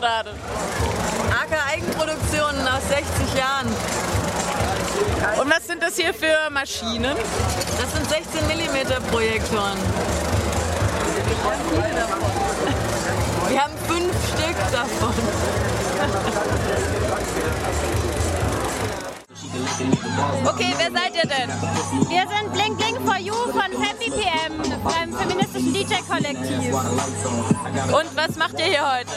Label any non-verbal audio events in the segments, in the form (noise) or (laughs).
gerade? AK Eigenproduktion nach 60 Jahren. Und was sind das hier für Maschinen? Das sind 16 mm Projektoren. Wir haben fünf Stück davon. Okay, wer seid ihr denn? Wir sind Blink Blink for You von FemBPM, beim feministischen DJ-Kollektiv. Und was macht ihr hier heute?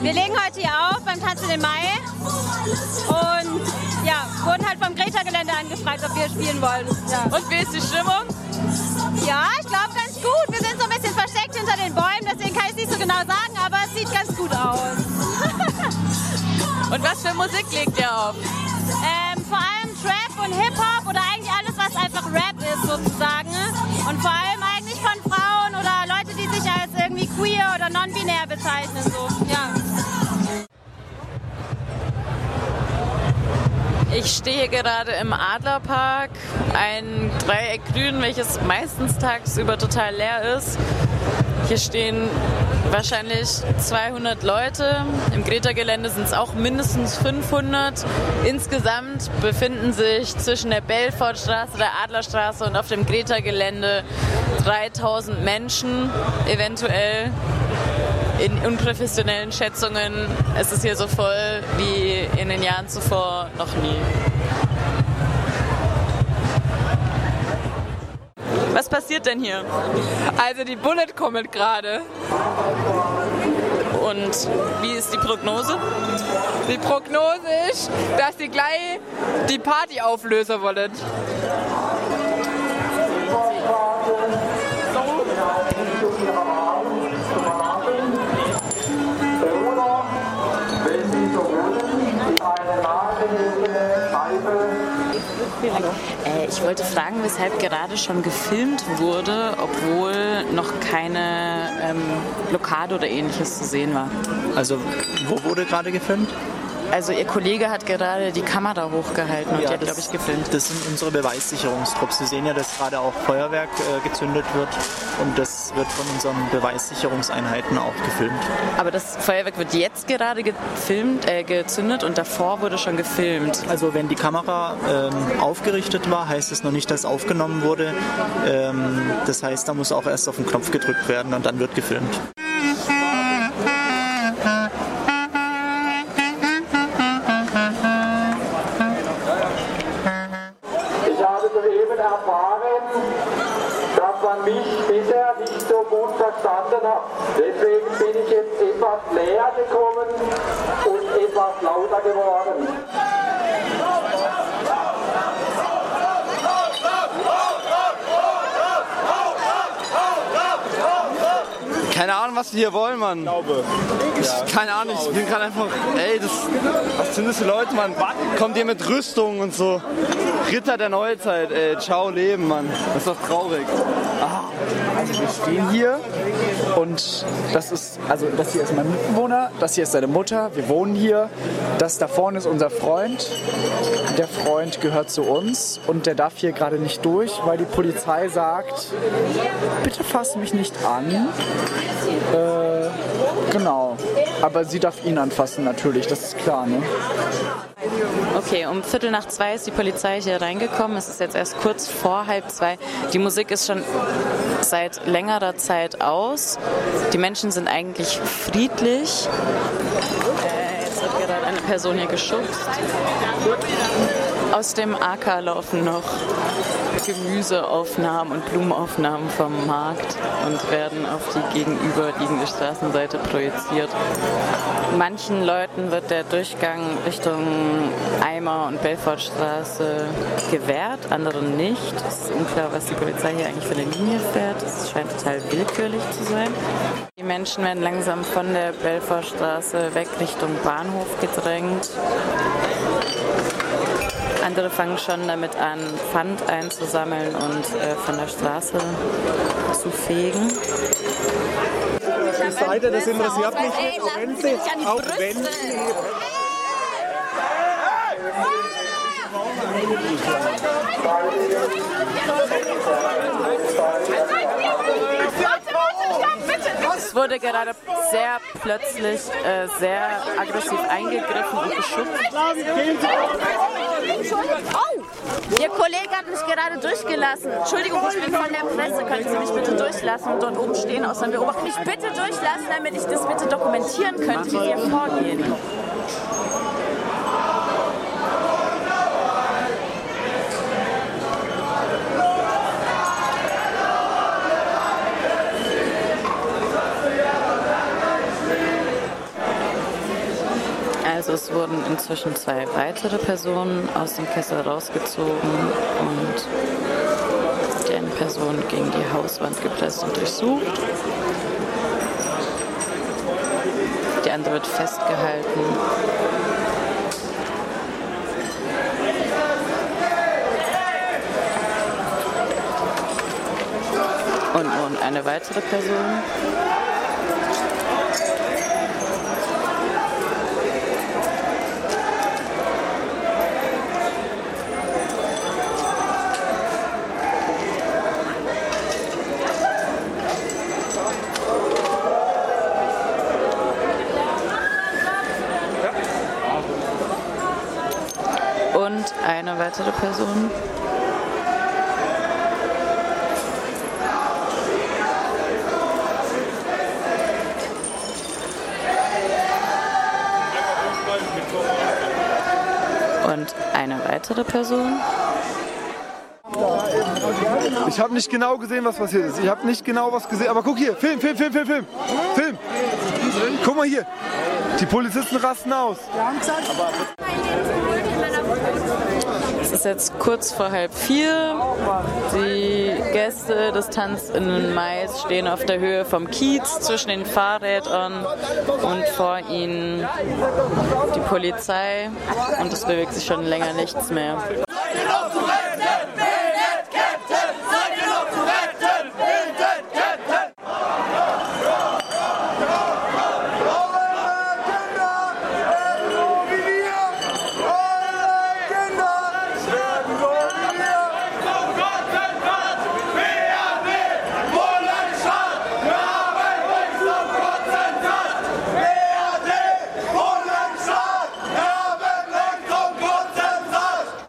Wir legen heute hier auf beim Tanzen im Mai und ja, wurden halt vom Greta-Gelände angefragt, ob wir spielen wollen. Ja. Und wie ist die Stimmung? Ja, ich glaube ganz gut. Wir sind so ein bisschen versteckt hinter den Bäumen, deswegen kann ich es nicht so genau sagen, aber es sieht ganz gut aus. (laughs) Und was für Musik legt ihr auf? Ähm, vor allem Trap und Hip-Hop oder eigentlich alles, was einfach Rap ist sozusagen. Und vor allem eigentlich von Frauen oder Leute, die sich als irgendwie queer oder non-binär bezeichnen. So. Ja. Ich stehe gerade im Adlerpark, ein Dreieck grün, welches meistens tagsüber total leer ist. Hier stehen wahrscheinlich 200 Leute. Im Greta-Gelände sind es auch mindestens 500. Insgesamt befinden sich zwischen der Belfortstraße, der Adlerstraße und auf dem Greta-Gelände 3000 Menschen, eventuell in unprofessionellen Schätzungen. Es ist hier so voll wie in den Jahren zuvor noch nie. Was passiert denn hier? Also die Bullet kommt gerade. Und wie ist die Prognose? Die Prognose ist, dass sie gleich die Party auflösen wollen. Äh, ich wollte fragen, weshalb gerade schon gefilmt wurde, obwohl noch keine ähm, Blockade oder ähnliches zu sehen war. Also, wo wurde gerade gefilmt? Also Ihr Kollege hat gerade die Kamera hochgehalten und Ja, die hat, glaube ich, gefilmt. Das sind unsere Beweissicherungstrupps. Sie sehen ja, dass gerade auch Feuerwerk äh, gezündet wird und das wird von unseren Beweissicherungseinheiten auch gefilmt. Aber das Feuerwerk wird jetzt gerade gefilmt, äh, gezündet und davor wurde schon gefilmt. Also wenn die Kamera ähm, aufgerichtet war, heißt es noch nicht, dass aufgenommen wurde. Ähm, das heißt, da muss auch erst auf den Knopf gedrückt werden und dann wird gefilmt. Erfahren, dass man mich bisher nicht so gut verstanden hat. Deswegen bin ich jetzt etwas näher gekommen und etwas lauter geworden. Keine Ahnung, was wir hier wollen, Mann. Ich, keine Ahnung, ich bin gerade einfach, ey, das, was sind das für Leute, Mann? Kommt ihr mit Rüstung und so? Ritter der Neuzeit, ey, ciao Leben, Mann. Das ist doch traurig. Also wir stehen hier und das ist, also das hier ist mein Mitbewohner, das hier ist seine Mutter, wir wohnen hier, das da vorne ist unser Freund, der Freund gehört zu uns und der darf hier gerade nicht durch, weil die Polizei sagt, bitte fass mich nicht an. Äh, genau, aber sie darf ihn anfassen natürlich, das ist klar, ne? Okay, um Viertel nach zwei ist die Polizei hier reingekommen. Es ist jetzt erst kurz vor halb zwei. Die Musik ist schon seit längerer Zeit aus. Die Menschen sind eigentlich friedlich. Äh, jetzt wird gerade eine Person hier geschubst. Aus dem AK laufen noch Gemüseaufnahmen und Blumenaufnahmen vom Markt und werden auf die gegenüberliegende Straßenseite projiziert. Manchen Leuten wird der Durchgang Richtung Eimer und Belfortstraße gewährt, anderen nicht. Es ist unklar, was die Polizei hier eigentlich für eine Linie fährt. Es scheint total willkürlich zu sein. Die Menschen werden langsam von der Belfortstraße weg Richtung Bahnhof gedrängt. Andere fangen schon damit an, Pfand einzusammeln und äh, von der Straße zu fegen. Die Seite, das interessiert mich nicht, auch wenn sie, auch wenn sie Es wurde gerade sehr plötzlich äh, sehr aggressiv eingegriffen und geschubst. Oh, Ihr Kollege hat mich gerade durchgelassen. Entschuldigung, ich bin von der Presse. Können Sie mich bitte durchlassen und dort oben stehen, außer beobachten? Mich bitte durchlassen, damit ich das bitte dokumentieren könnte, wie Sie hier vorgehen. Also es wurden inzwischen zwei weitere Personen aus dem Kessel rausgezogen und die eine Person gegen die Hauswand gepresst und durchsucht. Die andere wird festgehalten. Und nun eine weitere Person. Und eine weitere Person. Und eine weitere Person. Ich habe nicht genau gesehen, was passiert ist. Ich habe nicht genau was gesehen. Aber guck hier, Film, Film, Film, Film, Film. Film. Guck mal hier. Die Polizisten rasten aus. Es ist jetzt kurz vor halb vier. Die Gäste des Tanz in Mais stehen auf der Höhe vom Kiez zwischen den Fahrrädern und vor ihnen die Polizei und es bewegt sich schon länger nichts mehr.